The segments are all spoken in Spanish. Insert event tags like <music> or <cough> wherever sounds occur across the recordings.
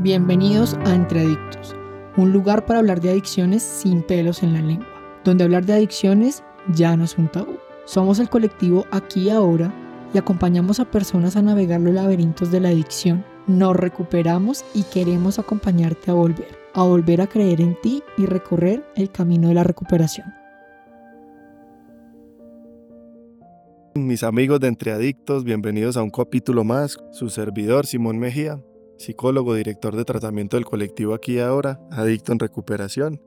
Bienvenidos a Entre Adictos, un lugar para hablar de adicciones sin pelos en la lengua, donde hablar de adicciones ya no es un tabú. Somos el colectivo Aquí Ahora y acompañamos a personas a navegar los laberintos de la adicción. Nos recuperamos y queremos acompañarte a volver, a volver a creer en ti y recorrer el camino de la recuperación. Mis amigos de Entre Adictos, bienvenidos a un capítulo más. Su servidor Simón Mejía psicólogo, director de tratamiento del colectivo Aquí Ahora, adicto en recuperación.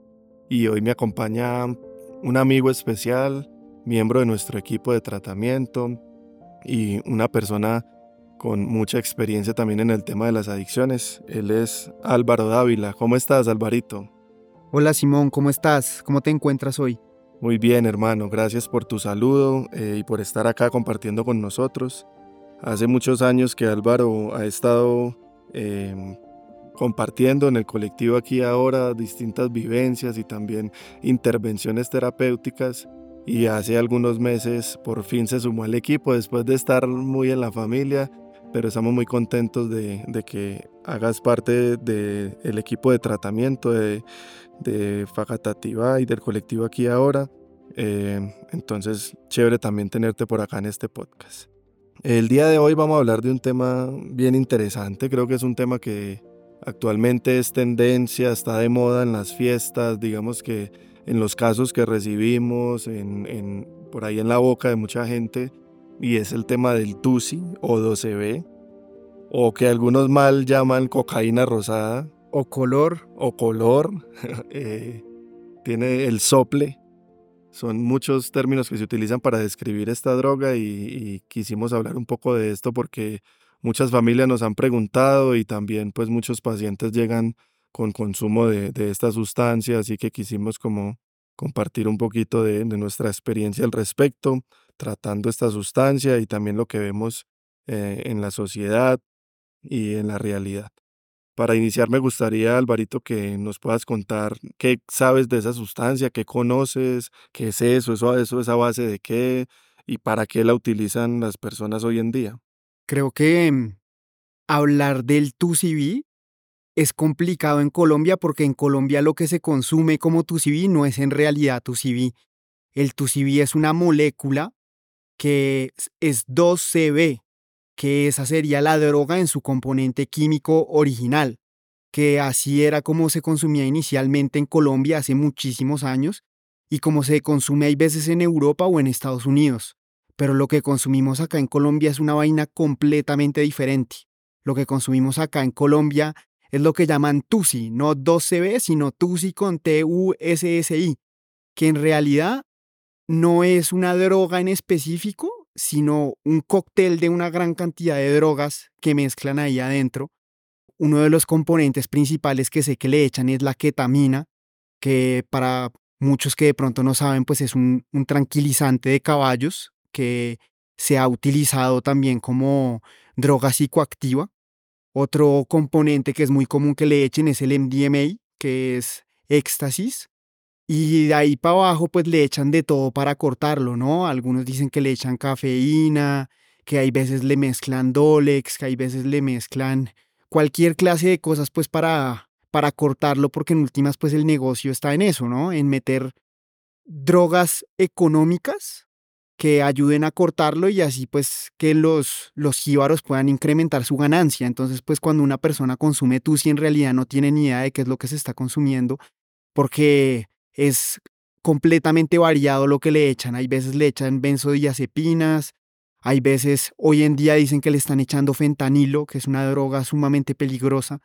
Y hoy me acompaña un amigo especial, miembro de nuestro equipo de tratamiento y una persona con mucha experiencia también en el tema de las adicciones. Él es Álvaro Dávila. ¿Cómo estás, Alvarito? Hola, Simón, ¿cómo estás? ¿Cómo te encuentras hoy? Muy bien, hermano. Gracias por tu saludo eh, y por estar acá compartiendo con nosotros. Hace muchos años que Álvaro ha estado Em, compartiendo en el colectivo aquí ahora distintas vivencias y también intervenciones terapéuticas. Y hace algunos meses por fin se sumó al equipo después de estar muy en la familia, pero estamos muy contentos de, que hagas parte del equipo de tratamiento de, de Facatativa y del colectivo aquí ahora. Em, entonces, chévere también tenerte por acá en este podcast. El día de hoy vamos a hablar de un tema bien interesante, creo que es un tema que actualmente es tendencia, está de moda en las fiestas, digamos que en los casos que recibimos, en, por ahí en la boca de mucha gente, y es el tema del TUSI o 12B, o que algunos mal llaman cocaína rosada. O color. O color. <laughs> Eh, tiene el sople, son muchos términos que se utilizan para describir esta droga y, quisimos hablar un poco de esto porque muchas familias nos han preguntado y también pues muchos pacientes llegan con consumo de, esta sustancia, así que quisimos como compartir un poquito de, nuestra experiencia al respecto, tratando esta sustancia y también lo que vemos eh, en la sociedad y en la realidad. Para iniciar me gustaría, Alvarito, que nos puedas contar qué sabes de esa sustancia, qué conoces, qué es eso, eso, eso esa base de qué y para qué la utilizan las personas hoy en día. Creo que mm, hablar del TUCB es complicado en Colombia porque en Colombia lo que se consume como TUCB no es en realidad TUCB. El TUCB es una molécula que es 2CB, que esa sería la droga en su componente químico original, que así era como se consumía inicialmente en Colombia hace muchísimos años y como se consume hay veces en Europa o en Estados Unidos. Pero lo que consumimos acá en Colombia es una vaina completamente diferente. Lo que consumimos acá en Colombia es lo que llaman TUSI, no 2CB, sino TUSI con T-U-S-S-I, que en realidad no es una droga en específico, sino un cóctel de una gran cantidad de drogas que mezclan ahí adentro. Uno de los componentes principales que sé que le echan es la ketamina, que para muchos que de pronto no saben, pues es un, tranquilizante de caballos que se ha utilizado también como droga psicoactiva. Otro componente que es muy común que le echen es el MDMA, que es éxtasis, y de ahí para abajo, pues le echan de todo para cortarlo, ¿no? Algunos dicen que le echan cafeína, que hay veces le mezclan Dolex, que hay veces le mezclan cualquier clase de cosas, pues para, para cortarlo, porque en últimas, pues el negocio está en eso, ¿no? En meter drogas económicas que ayuden a cortarlo y así pues que los, los jíbaros puedan incrementar su ganancia. Entonces pues cuando una persona consume tú si en realidad no tiene ni idea de qué es lo que se está consumiendo, porque es completamente variado lo que le echan. Hay veces le echan benzodiazepinas, hay veces, hoy en día dicen que le están echando fentanilo, que es una droga sumamente peligrosa,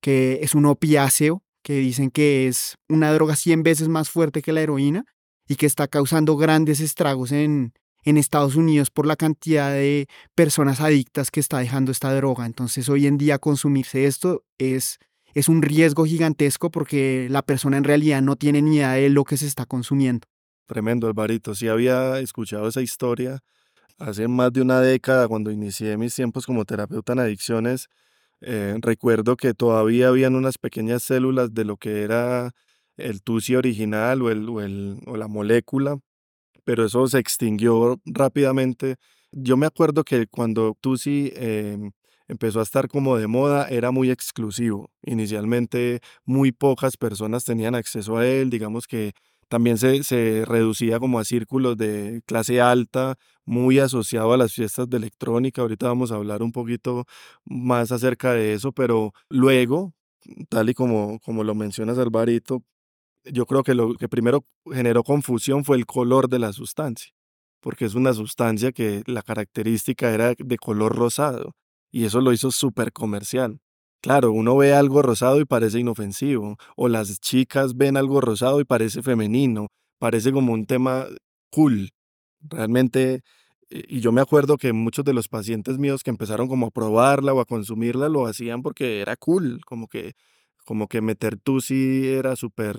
que es un opiáceo, que dicen que es una droga 100 veces más fuerte que la heroína y que está causando grandes estragos en, en Estados Unidos por la cantidad de personas adictas que está dejando esta droga. Entonces hoy en día consumirse esto es es un riesgo gigantesco porque la persona en realidad no tiene ni idea de lo que se está consumiendo. Tremendo, Alvarito. Sí había escuchado esa historia hace más de una década cuando inicié mis tiempos como terapeuta en adicciones. Eh, recuerdo que todavía habían unas pequeñas células de lo que era el TUSI original o, el, o, la molécula, pero eso se extinguió rápidamente. Yo me acuerdo que cuando TUSI eh, empezó a estar como de moda, era muy exclusivo. Inicialmente muy pocas personas tenían acceso a él, digamos que también se, se, reducía como a círculos de clase alta, muy asociado a las fiestas de electrónica. Ahorita vamos a hablar un poquito más acerca de eso, pero luego, tal y como, como lo mencionas, Alvarito, yo creo que lo que primero generó confusión fue el color de la sustancia, porque es una sustancia que la característica era de color rosado, y eso lo hizo súper comercial. Claro, uno ve algo rosado y parece inofensivo, o las chicas ven algo rosado y parece femenino, parece como un tema cool. Realmente, y yo me acuerdo que muchos de los pacientes míos que empezaron como a probarla o a consumirla lo hacían porque era cool, como que, como que meter tusi era súper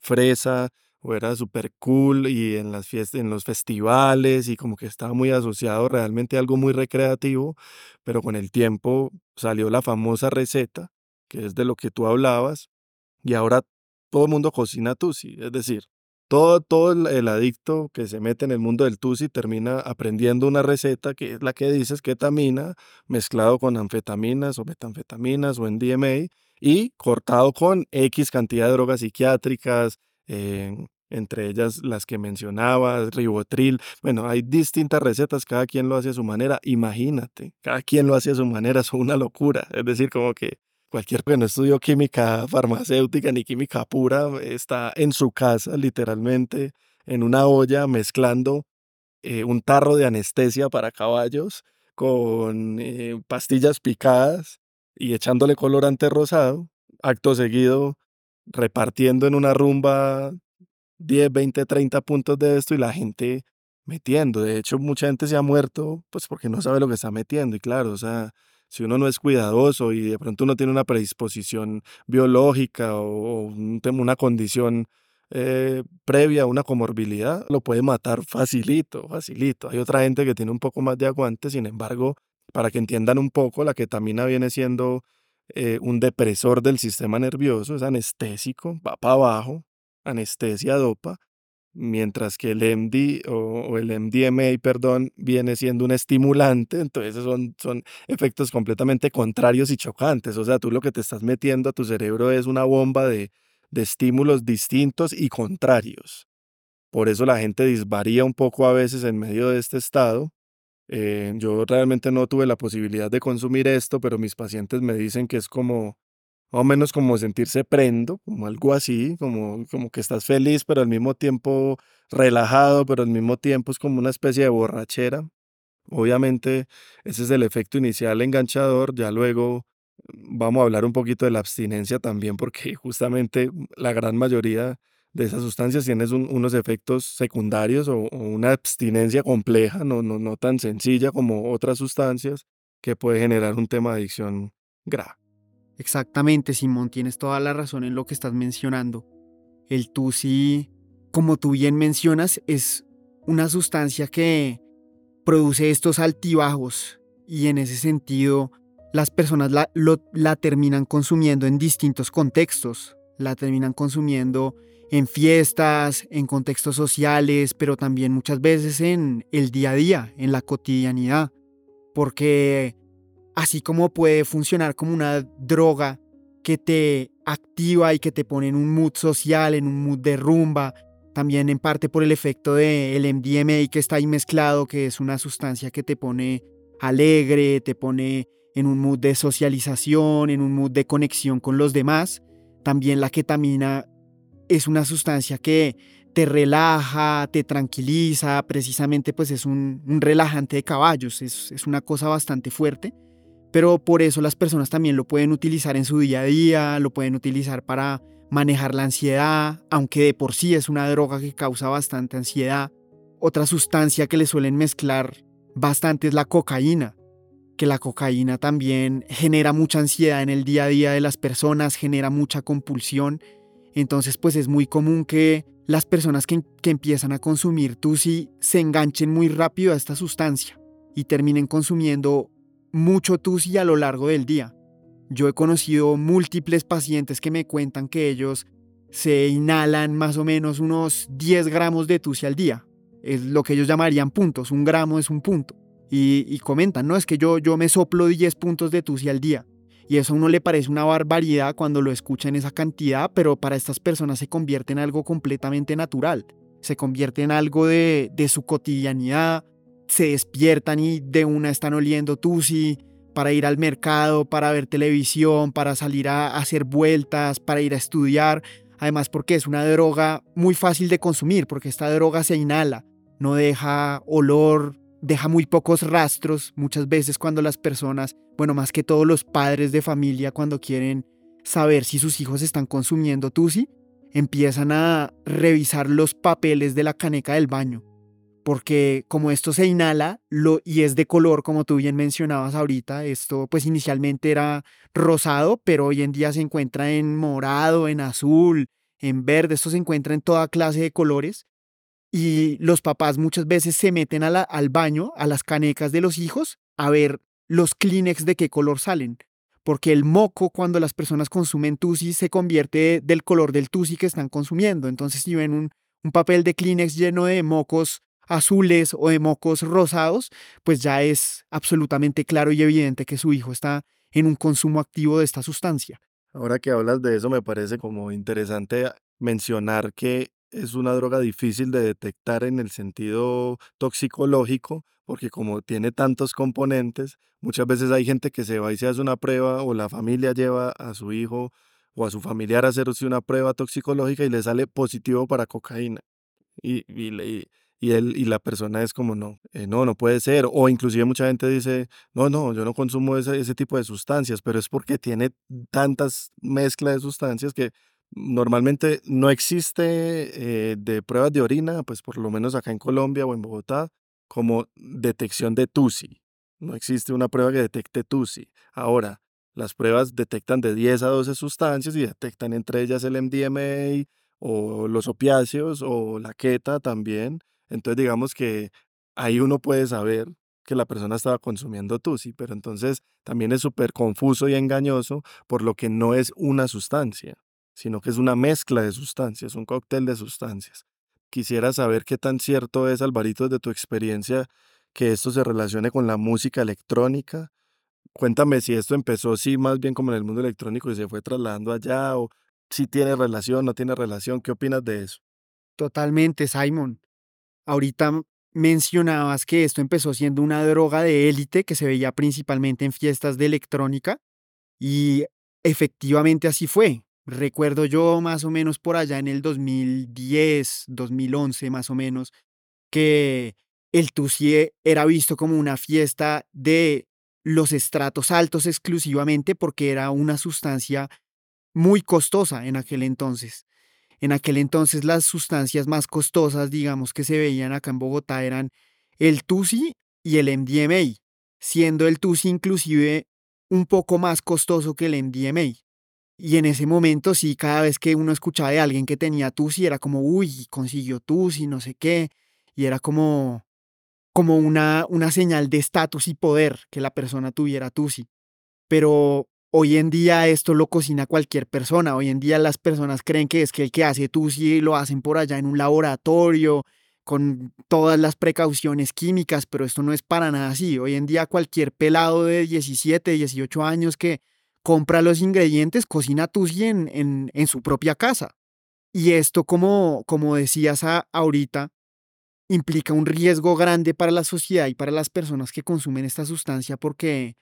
fresa o era súper cool y en las fiestas, en los festivales y como que estaba muy asociado realmente a algo muy recreativo, pero con el tiempo salió la famosa receta, que es de lo que tú hablabas, y ahora todo el mundo cocina tusi, es decir, todo, todo el, adicto que se mete en el mundo del tusi termina aprendiendo una receta que es la que dices ketamina mezclado con anfetaminas o metanfetaminas o en y cortado con X cantidad de drogas psiquiátricas, eh, entre ellas las que mencionabas, ribotril. Bueno, hay distintas recetas, cada quien lo hace a su manera. Imagínate, cada quien lo hace a su manera, es una locura. Es decir, como que cualquier que no estudió química farmacéutica ni química pura está en su casa, literalmente, en una olla mezclando eh, un tarro de anestesia para caballos con eh, pastillas picadas y echándole colorante rosado, acto seguido repartiendo en una rumba 10, 20, 30 puntos de esto y la gente metiendo. De hecho, mucha gente se ha muerto pues porque no sabe lo que está metiendo. Y claro, o sea, si uno no es cuidadoso y de pronto uno tiene una predisposición biológica o, una condición eh, previa, una comorbilidad, lo puede matar facilito, facilito. Hay otra gente que tiene un poco más de aguante, sin embargo, para que entiendan un poco, la ketamina viene siendo eh, un depresor del sistema nervioso, es anestésico, va para abajo, anestesia dopa, mientras que el MD o, el MDMA, perdón, viene siendo un estimulante, entonces son, son efectos completamente contrarios y chocantes, o sea, tú lo que te estás metiendo a tu cerebro es una bomba de, de estímulos distintos y contrarios. Por eso la gente disvaría un poco a veces en medio de este estado eh, yo realmente no tuve la posibilidad de consumir esto, pero mis pacientes me dicen que es como, o menos como sentirse prendo, como algo así, como, como que estás feliz, pero al mismo tiempo relajado, pero al mismo tiempo es como una especie de borrachera. Obviamente ese es el efecto inicial enganchador, ya luego mm, vamos a hablar un poquito de la abstinencia también, porque <laughs> justamente la gran mayoría de esas sustancias tienes unos efectos secundarios o, una abstinencia compleja, no, no, no tan sencilla como otras sustancias, que puede generar un tema de adicción grave. Exactamente, Simón, tienes toda la razón en lo que estás mencionando. El TUSI, como tú bien mencionas, es una sustancia que produce estos altibajos y en ese sentido las personas la, la terminan consumiendo en distintos contextos. La terminan consumiendo en fiestas, en contextos sociales, pero también muchas veces en el día a día, en la cotidianidad. Porque así como puede funcionar como una droga que te activa y que te pone en un mood social, en un mood de rumba, también en parte por el efecto del MDMA que está ahí mezclado, que es una sustancia que te pone alegre, te pone en un mood de socialización, en un mood de conexión con los demás. También la ketamina es una sustancia que te relaja, te tranquiliza, precisamente pues es un, relajante de caballos, es, es, una cosa bastante fuerte, pero por eso las personas también lo pueden utilizar en su día a día, lo pueden utilizar para manejar la ansiedad, aunque de por sí es una droga que causa bastante ansiedad. Otra sustancia que le suelen mezclar bastante es la cocaína, que la cocaína también genera mucha ansiedad en el día a día de las personas, genera mucha compulsión entonces, pues es muy común que las personas que, empiezan a consumir Tusi se enganchen muy rápido a esta sustancia y terminen consumiendo mucho Tusi a lo largo del día. Yo he conocido múltiples pacientes que me cuentan que ellos se inhalan más o menos unos 10 gramos de Tusi al día. Es lo que ellos llamarían puntos, un gramo es un punto. y, comentan, no, es que yo, yo me soplo 10 puntos de tusi al día. Y eso a uno le parece una barbaridad cuando lo escucha en esa cantidad, pero para estas personas se convierte en algo completamente natural. Se convierte en algo de, de su cotidianidad. Se despiertan y de una están oliendo tusi para ir al mercado, para ver televisión, para salir a hacer vueltas, para ir a estudiar. Además porque es una droga muy fácil de consumir, porque esta droga se inhala, no deja olor, deja muy pocos rastros. Muchas veces cuando las personas, bueno, más que todos los padres de familia, cuando quieren saber si sus hijos están consumiendo Tusi, empiezan a revisar los papeles de la caneca del baño porque como esto se inhala lo, y es de color, como tú bien mencionabas ahorita, esto pues inicialmente era rosado, pero hoy en día se encuentra en morado, en azul, en verde, esto se encuentra en toda clase de colores. Y los papás muchas veces se meten al baño, a las canecas de los hijos, a ver los Kleenex de qué color salen. Porque el moco, cuando las personas consumen Tusi, se convierte del color del Tusi que están consumiendo. Entonces, si ven un, un papel de Kleenex lleno de mocos azules o de mocos rosados, pues ya es absolutamente claro y evidente que su hijo está en un consumo activo de esta sustancia. Ahora que hablas de eso, me parece como interesante mencionar que es una droga difícil de detectar en el sentido toxicológico, porque como tiene tantos componentes, muchas veces hay gente que se va y se hace una prueba o la familia lleva a su hijo o a su familiar a hacerse una prueba toxicológica y le sale positivo para cocaína. Y, y, y, él, y la persona es como, no, eh, no, no puede ser. O inclusive mucha gente dice, no, no, yo no consumo ese, ese tipo de sustancias, pero es porque tiene tantas mezclas de sustancias que normalmente no existe eh, de pruebas de orina, pues por lo menos acá en Colombia o en Bogotá, como detección de TUSI. No existe una prueba que detecte TUSI. Ahora, las pruebas detectan de 10 a 12 sustancias y detectan entre ellas el MDMA o los opiáceos o la queta también. Entonces digamos que ahí uno puede saber que la persona estaba consumiendo tusi, pero entonces también es súper confuso y engañoso por lo que no es una sustancia, sino que es una mezcla de sustancias, un cóctel de sustancias. Quisiera saber qué tan cierto es, Alvarito, de tu experiencia, que esto se relacione con la música electrónica. Cuéntame si esto empezó, sí, más bien como en el mundo electrónico y se fue trasladando allá, o si tiene relación, no tiene relación. ¿Qué opinas de eso? Totalmente, Simon. Ahorita mencionabas que esto empezó siendo una droga de élite que se veía principalmente en fiestas de electrónica y efectivamente así fue. Recuerdo yo más o menos por allá en el 2010, 2011 más o menos, que el Tusie era visto como una fiesta de los estratos altos exclusivamente porque era una sustancia muy costosa en aquel entonces. En aquel entonces las sustancias más costosas, digamos, que se veían acá en Bogotá eran el TUSI y el MDMA, siendo el TUSI inclusive un poco más costoso que el MDMA. Y en ese momento sí, cada vez que uno escuchaba de alguien que tenía TUSI era como, uy, consiguió TUSI, no sé qué, y era como, como una, una señal de estatus y poder que la persona tuviera TUSI. Pero Hoy en día esto lo cocina cualquier persona. Hoy en día las personas creen que es que el que hace tusi lo hacen por allá en un laboratorio con todas las precauciones químicas, pero esto no es para nada así. Hoy en día cualquier pelado de 17, 18 años que compra los ingredientes cocina tusi en, en, en su propia casa. Y esto, como, como decías ahorita, implica un riesgo grande para la sociedad y para las personas que consumen esta sustancia porque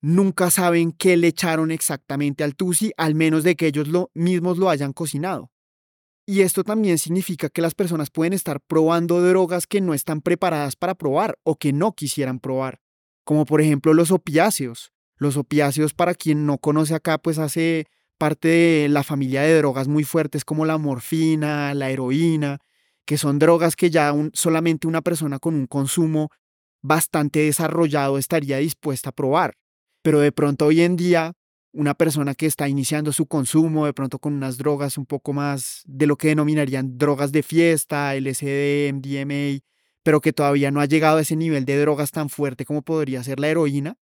nunca saben qué le echaron exactamente al tusi, al menos de que ellos lo, mismos lo hayan cocinado. Y esto también significa que las personas pueden estar probando drogas que no están preparadas para probar o que no quisieran probar, como por ejemplo los opiáceos. Los opiáceos, para quien no conoce acá, pues hace parte de la familia de drogas muy fuertes como la morfina, la heroína, que son drogas que ya solamente una persona con un consumo bastante desarrollado estaría dispuesta a probar. Pero de pronto hoy en día, una persona que está iniciando su consumo, de pronto con unas drogas un poco más de lo que denominarían drogas de fiesta, LSD, MDMA, pero que todavía no ha llegado a ese nivel de drogas tan fuerte como podría ser la heroína,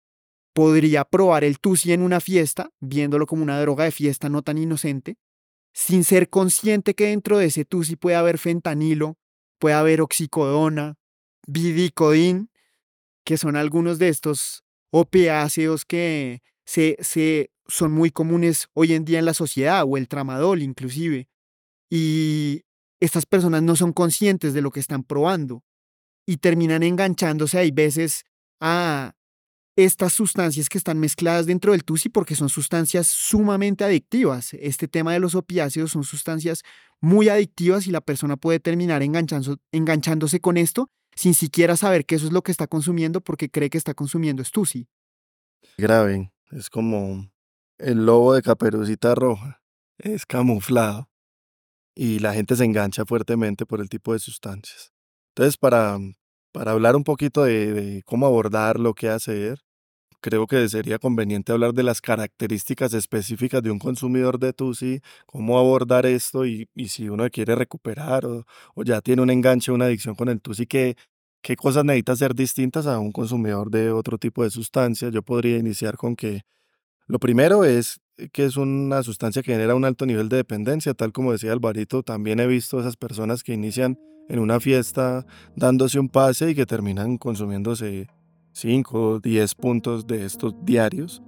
podría probar el tusi en una fiesta, viéndolo como una droga de fiesta no tan inocente, sin ser consciente que dentro de ese tusi puede haber fentanilo, puede haber oxicodona, bidicodín, que son algunos de estos opiáceos que se, se, son muy comunes hoy en día en la sociedad, o el tramadol inclusive. Y estas personas no son conscientes de lo que están probando y terminan enganchándose, hay veces, a estas sustancias que están mezcladas dentro del TUSI porque son sustancias sumamente adictivas. Este tema de los opiáceos son sustancias muy adictivas y la persona puede terminar enganchándose con esto sin siquiera saber que eso es lo que está consumiendo porque cree que está consumiendo TUSI. Grave, es como el lobo de caperucita roja, es camuflado y la gente se engancha fuertemente por el tipo de sustancias. Entonces, para para hablar un poquito de, cómo abordarlo, qué hacer, creo que sería conveniente hablar de las características específicas de un consumidor de TUSI, cómo abordar esto y, si uno quiere recuperar o, ya tiene un enganche, una adicción con el TUSI, qué, qué cosas necesita ser distintas a un consumidor de otro tipo de sustancias. Yo podría iniciar con que lo primero es que es una sustancia que genera un alto nivel de dependencia, tal como decía Alvarito, también he visto esas personas que inician en una fiesta dándose un pase y que terminan consumiéndose 5 o 10 puntos de estos diarios,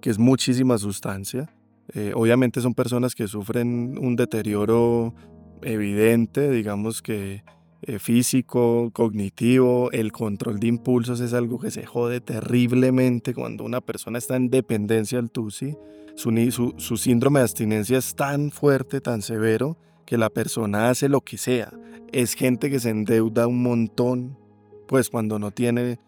que es muchísima sustancia. Eh, obviamente son personas que sufren un deterioro evidente, digamos que eh, físico, cognitivo, el control de impulsos es algo que se jode terriblemente cuando una persona está en dependencia al TUSI. Su, su síndrome de abstinencia es tan fuerte, tan severo, que la persona hace lo que sea. Es gente que se endeuda un montón, pues cuando no tiene,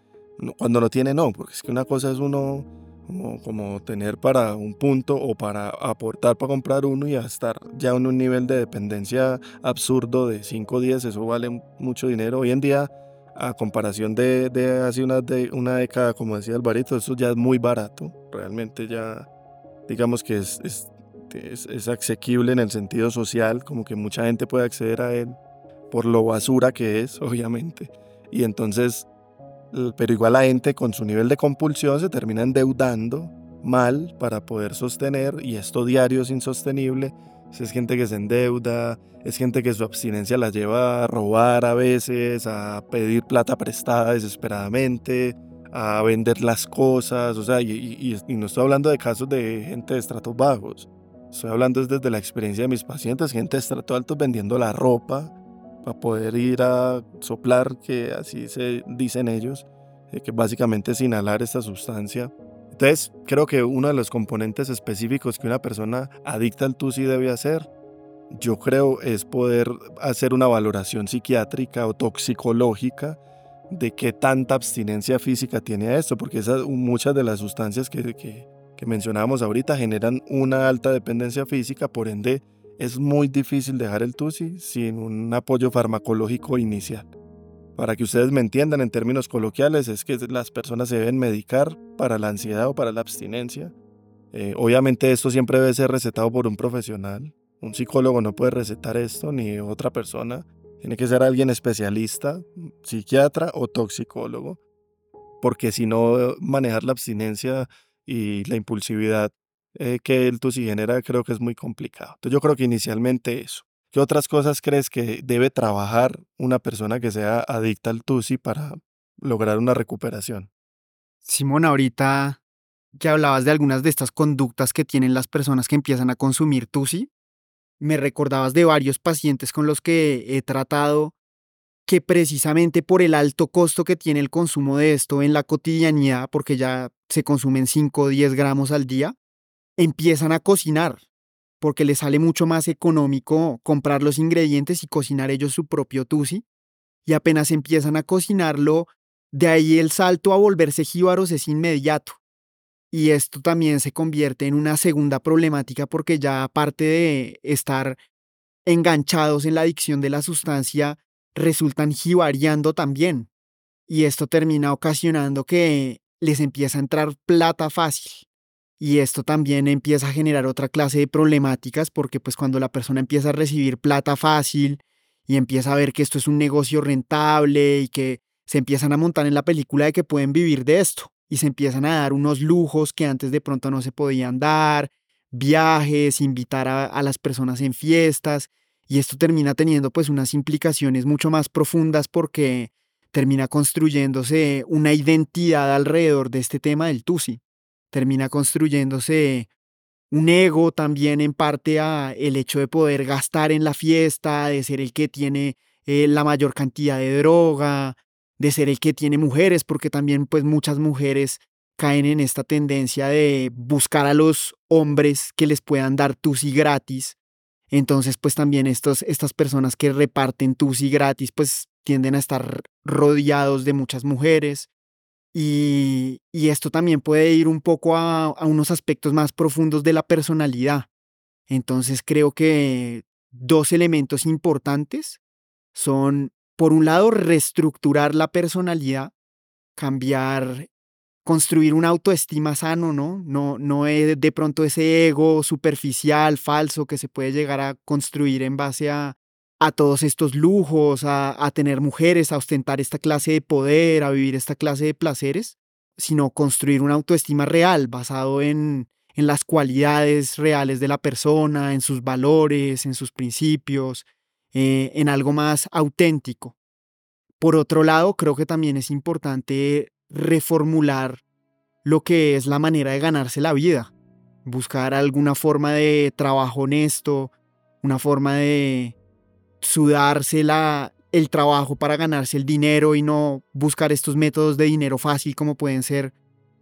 cuando no tiene no, porque es que una cosa es uno como, como tener para un punto o para aportar para comprar uno y a estar ya en un nivel de dependencia absurdo de 5 o 10, eso vale mucho dinero. Hoy en día, a comparación de, de hace una, de, una década, como decía Alvarito, eso ya es muy barato, realmente ya digamos que es, es es, asequible en el sentido social, como que mucha gente puede acceder a él por lo basura que es, <laughs> obviamente. Y entonces, pero igual la gente con su nivel de compulsión se termina endeudando mal para poder sostener y esto diario es insostenible. Es gente que se endeuda, es gente que su abstinencia la lleva a robar a veces, a pedir plata prestada desesperadamente, a vender las cosas, o sea, y, y no estoy hablando de casos de gente de estratos bajos, Estoy hablando desde la experiencia de mis pacientes, gente de estrato alto vendiendo la ropa para poder ir a soplar, que así se dicen ellos, que básicamente es inhalar esta sustancia. Entonces, creo que uno de los componentes específicos que una persona adicta al TUSI debe hacer, yo creo, es poder hacer una valoración psiquiátrica o toxicológica de qué tanta abstinencia física tiene a esto, porque esas, muchas de las sustancias que, que que mencionábamos ahorita generan una alta dependencia física, por ende es muy difícil dejar el TUSI sin un apoyo farmacológico inicial. Para que ustedes me entiendan en términos coloquiales, es que las personas se deben medicar para la ansiedad o para la abstinencia. Eh, obviamente esto siempre debe ser recetado por un profesional. Un psicólogo no puede recetar esto ni otra persona. Tiene que ser alguien especialista, psiquiatra o toxicólogo. Porque si no, manejar la abstinencia y la impulsividad eh, que el TUSI genera creo que es muy complicado. Entonces yo creo que inicialmente eso. ¿Qué otras cosas crees que debe trabajar una persona que sea adicta al TUSI para lograr una recuperación? Simón, ahorita que hablabas de algunas de estas conductas que tienen las personas que empiezan a consumir TUSI, me recordabas de varios pacientes con los que he tratado que precisamente por el alto costo que tiene el consumo de esto en la cotidianidad, porque ya se consumen 5 o 10 gramos al día, empiezan a cocinar, porque les sale mucho más económico comprar los ingredientes y cocinar ellos su propio tusi, y apenas empiezan a cocinarlo, de ahí el salto a volverse jíbaros es inmediato. Y esto también se convierte en una segunda problemática porque ya aparte de estar enganchados en la adicción de la sustancia, resultan jibariando también. Y esto termina ocasionando que les empieza a entrar plata fácil. Y esto también empieza a generar otra clase de problemáticas porque pues cuando la persona empieza a recibir plata fácil y empieza a ver que esto es un negocio rentable y que se empiezan a montar en la película de que pueden vivir de esto y se empiezan a dar unos lujos que antes de pronto no se podían dar, viajes, invitar a, a las personas en fiestas y esto termina teniendo pues unas implicaciones mucho más profundas porque termina construyéndose una identidad alrededor de este tema del Tusi. Termina construyéndose un ego también en parte a el hecho de poder gastar en la fiesta, de ser el que tiene eh, la mayor cantidad de droga, de ser el que tiene mujeres, porque también pues muchas mujeres caen en esta tendencia de buscar a los hombres que les puedan dar tusi gratis. Entonces, pues también estos, estas personas que reparten tusi gratis, pues tienden a estar rodeados de muchas mujeres. Y, esto también puede ir un poco a, unos aspectos más profundos de la personalidad. Entonces creo que dos elementos importantes son, por un lado, reestructurar la personalidad, cambiar, construir una autoestima sano, ¿no? No, no es de pronto ese ego superficial, falso, que se puede llegar a construir en base a, a todos estos lujos, a, tener mujeres, a ostentar esta clase de poder, a vivir esta clase de placeres, sino construir una autoestima real basado en, en las cualidades reales de la persona, en sus valores, en sus principios, eh, en algo más auténtico. Por otro lado, creo que también es importante reformular lo que es la manera de ganarse la vida, buscar alguna forma de trabajo honesto, una forma de, sudarse el trabajo para ganarse el dinero y no buscar estos métodos de dinero fácil como pueden ser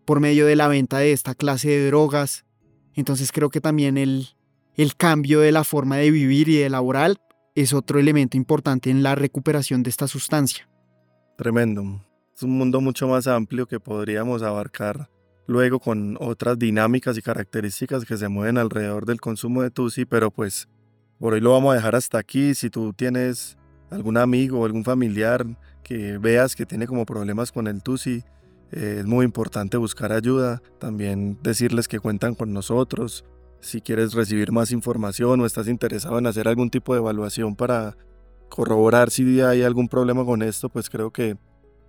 por medio de la venta de esta clase de drogas. Entonces creo que también el, el cambio de la forma de vivir y de laboral es otro elemento importante en la recuperación de esta sustancia. Tremendo. Es un mundo mucho más amplio que podríamos abarcar luego con otras dinámicas y características que se mueven alrededor del consumo de Tusi, pero pues por hoy lo vamos a dejar hasta aquí. Si tú tienes algún amigo o algún familiar que veas que tiene como problemas con el TUSI, eh, es muy importante buscar ayuda. También decirles que cuentan con nosotros. Si quieres recibir más información o estás interesado en hacer algún tipo de evaluación para corroborar si hay algún problema con esto, pues creo que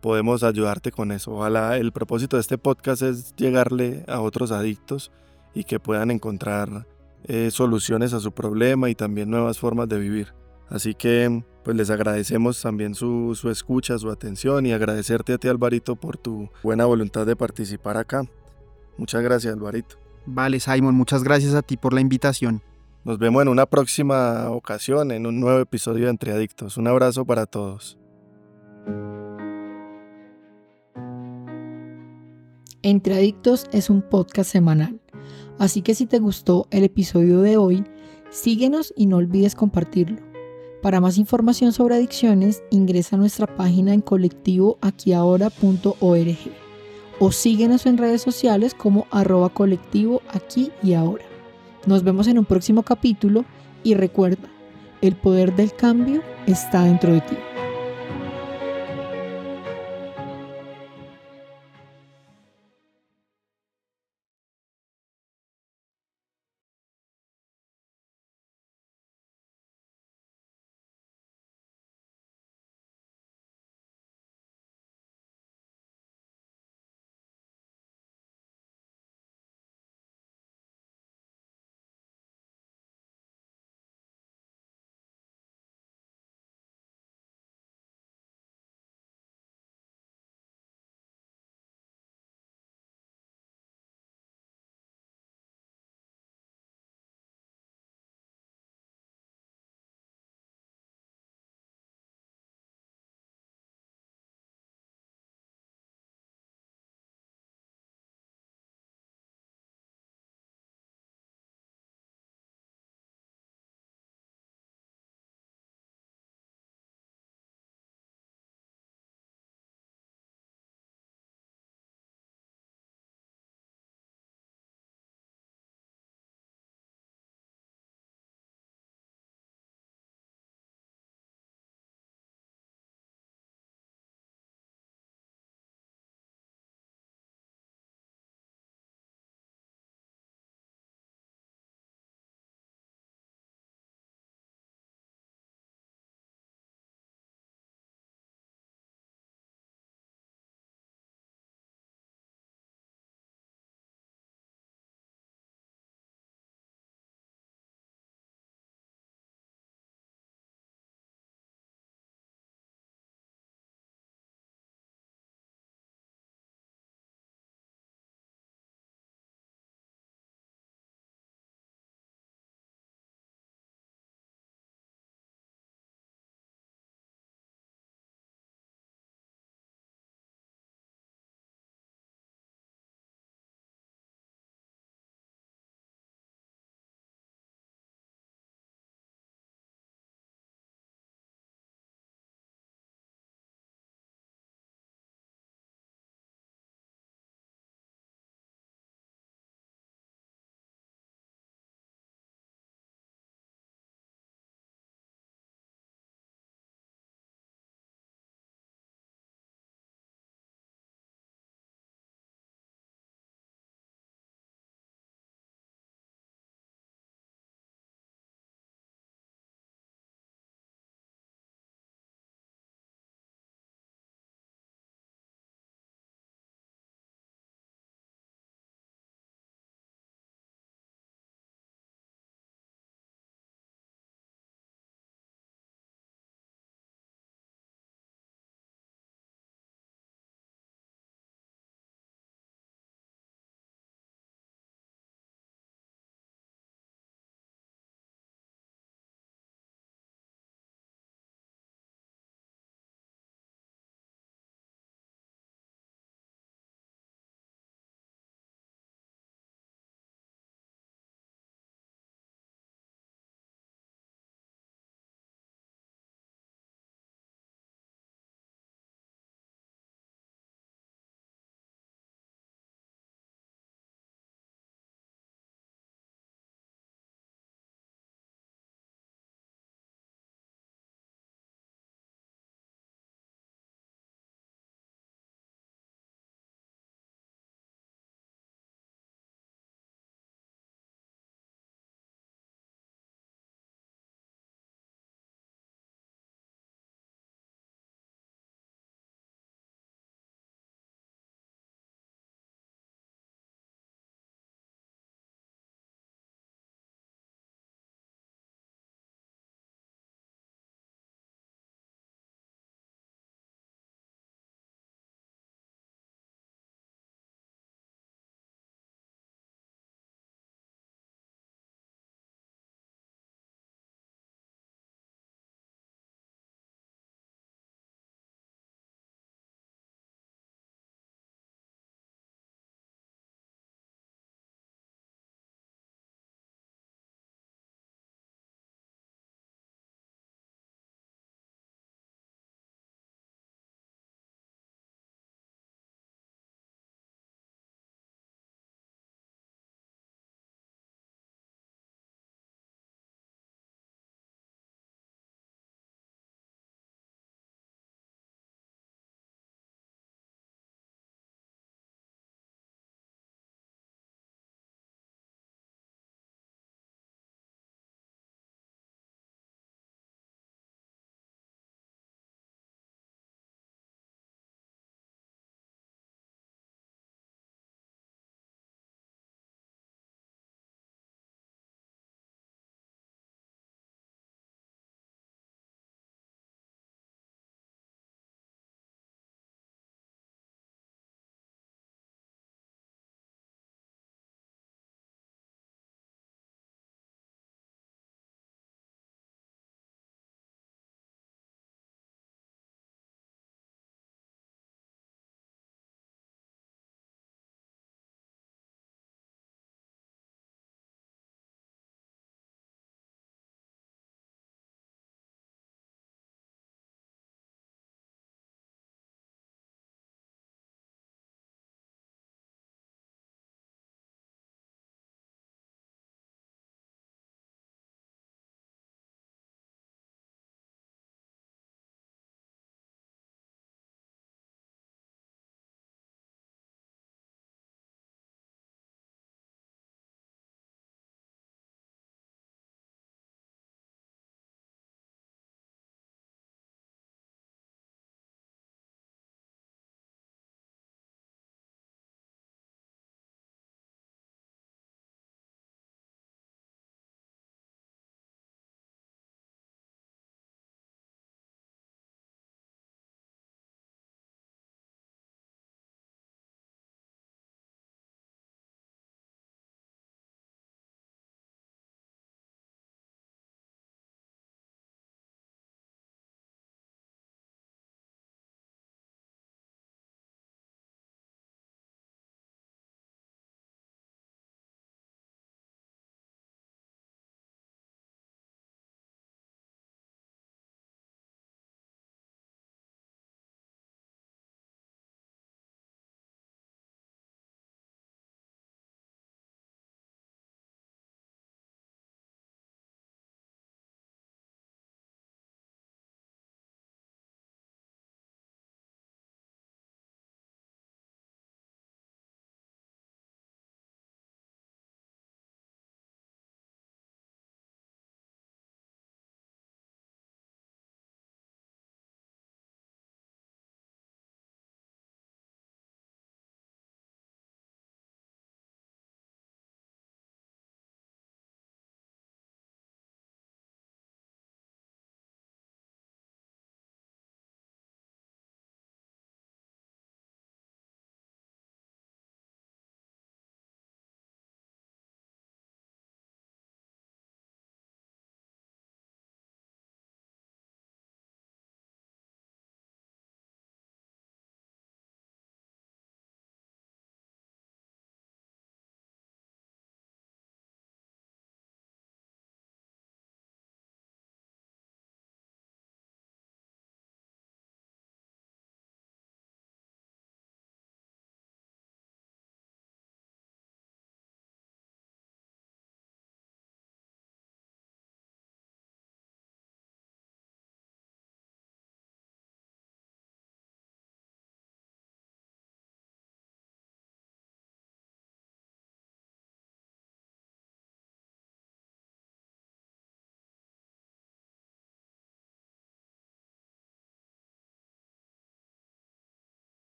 podemos ayudarte con eso. Ojalá el propósito de este podcast es llegarle a otros adictos y que puedan encontrar eh, soluciones a su problema y también nuevas formas de vivir. Así que pues les agradecemos también su, su escucha, su atención y agradecerte a ti Alvarito por tu buena voluntad de participar acá. Muchas gracias Alvarito. Vale Simon, muchas gracias a ti por la invitación. Nos vemos en una próxima ocasión, en un nuevo episodio de Entre Adictos. Un abrazo para todos. Entre Adictos es un podcast semanal Así que si te gustó el episodio de hoy, síguenos y no olvides compartirlo. Para más información sobre adicciones, ingresa a nuestra página en colectivoaquiahora.org o síguenos en redes sociales como arroba colectivo aquí y ahora. Nos vemos en un próximo capítulo y recuerda, el poder del cambio está dentro de ti.